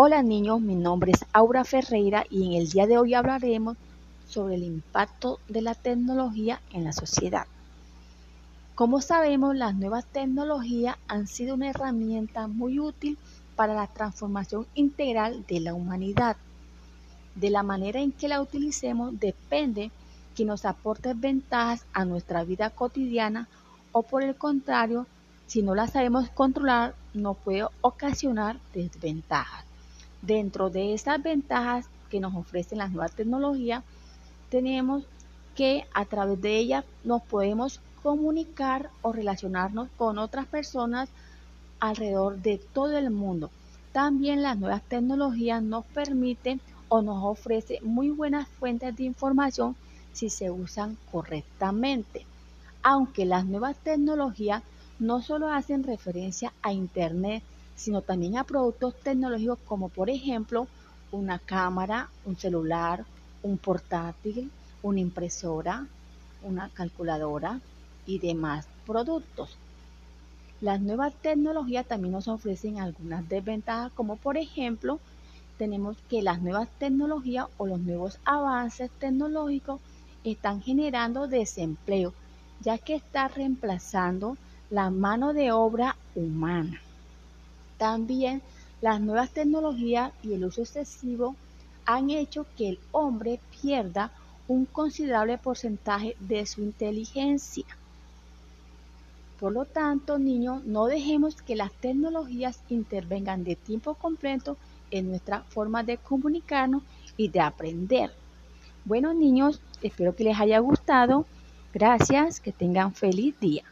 Hola niños, mi nombre es Aura Ferreira y en el día de hoy hablaremos sobre el impacto de la tecnología en la sociedad. Como sabemos, las nuevas tecnologías han sido una herramienta muy útil para la transformación integral de la humanidad. De la manera en que la utilicemos depende que nos aporte ventajas a nuestra vida cotidiana o por el contrario, si no la sabemos controlar, nos puede ocasionar desventajas. Dentro de esas ventajas que nos ofrecen las nuevas tecnologías, tenemos que a través de ellas nos podemos comunicar o relacionarnos con otras personas alrededor de todo el mundo. También las nuevas tecnologías nos permiten o nos ofrecen muy buenas fuentes de información si se usan correctamente. Aunque las nuevas tecnologías no solo hacen referencia a Internet, sino también a productos tecnológicos como por ejemplo una cámara, un celular, un portátil, una impresora, una calculadora y demás productos. Las nuevas tecnologías también nos ofrecen algunas desventajas como por ejemplo tenemos que las nuevas tecnologías o los nuevos avances tecnológicos están generando desempleo ya que está reemplazando la mano de obra humana. También las nuevas tecnologías y el uso excesivo han hecho que el hombre pierda un considerable porcentaje de su inteligencia. Por lo tanto, niños, no dejemos que las tecnologías intervengan de tiempo completo en nuestra forma de comunicarnos y de aprender. Bueno, niños, espero que les haya gustado. Gracias, que tengan feliz día.